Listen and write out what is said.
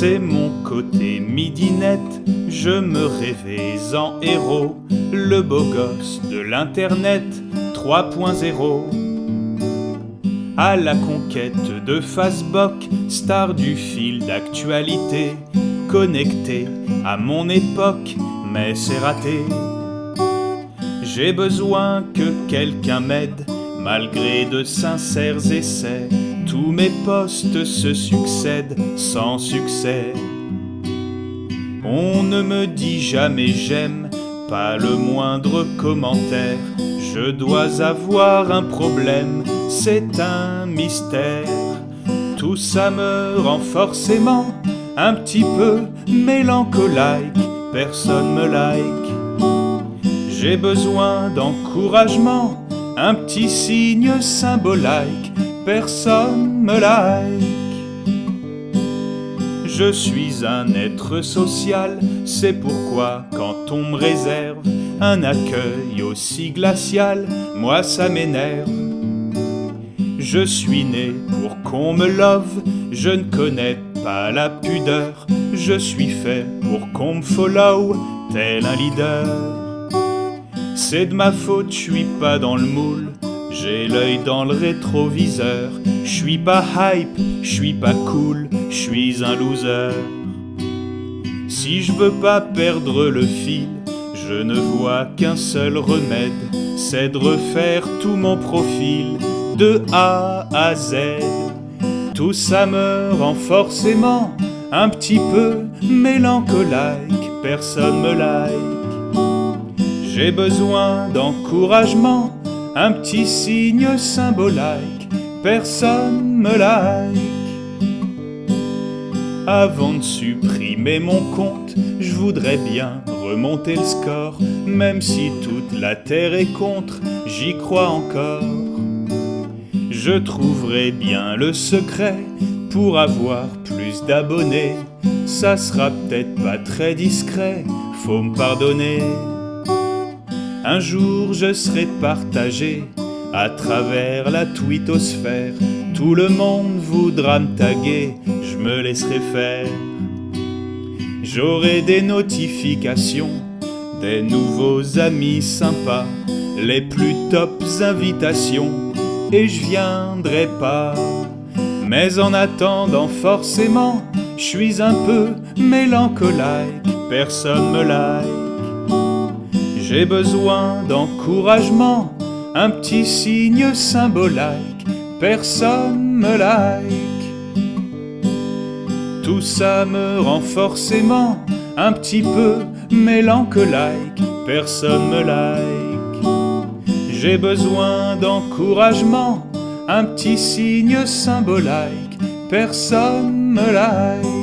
C'est mon côté midinette, je me rêvais en héros, le beau gosse de l'internet 3.0. À la conquête de Facebook, star du fil d'actualité, connecté à mon époque, mais c'est raté. J'ai besoin que quelqu'un m'aide, malgré de sincères essais. Tous mes postes se succèdent sans succès. On ne me dit jamais j'aime, pas le moindre commentaire. Je dois avoir un problème, c'est un mystère. Tout ça me rend forcément un petit peu mélancolique, personne me like. J'ai besoin d'encouragement, un petit signe symbolique, personne me like. Je suis un être social, c'est pourquoi quand on me réserve un accueil aussi glacial, moi ça m'énerve. Je suis né pour qu'on me love, je ne connais pas la pudeur, je suis fait pour qu'on me follow, tel un leader. C'est de ma faute, je suis pas dans le moule. J'ai l'œil dans le rétroviseur. Je suis pas hype, je suis pas cool, je suis un loser. Si je veux pas perdre le fil, je ne vois qu'un seul remède, c'est de refaire tout mon profil de A à Z. Tout ça me rend forcément un petit peu mélancolique, personne me like. J'ai besoin d'encouragement, un petit signe symbolique, personne me like. Avant de supprimer mon compte, je voudrais bien remonter le score, même si toute la terre est contre, j'y crois encore. Je trouverai bien le secret pour avoir plus d'abonnés. Ça sera peut-être pas très discret, faut me pardonner. Un jour je serai partagé à travers la twittosphère. Tout le monde voudra me taguer, je me laisserai faire. J'aurai des notifications, des nouveaux amis sympas, les plus tops invitations, et je viendrai pas. Mais en attendant, forcément, je suis un peu mélancolique, personne me like. J'ai besoin d'encouragement, un petit signe symbolique, personne me like. Tout ça me rend forcément un petit peu mélancolique, personne me like. J'ai besoin d'encouragement, un petit signe symbolique, personne me like.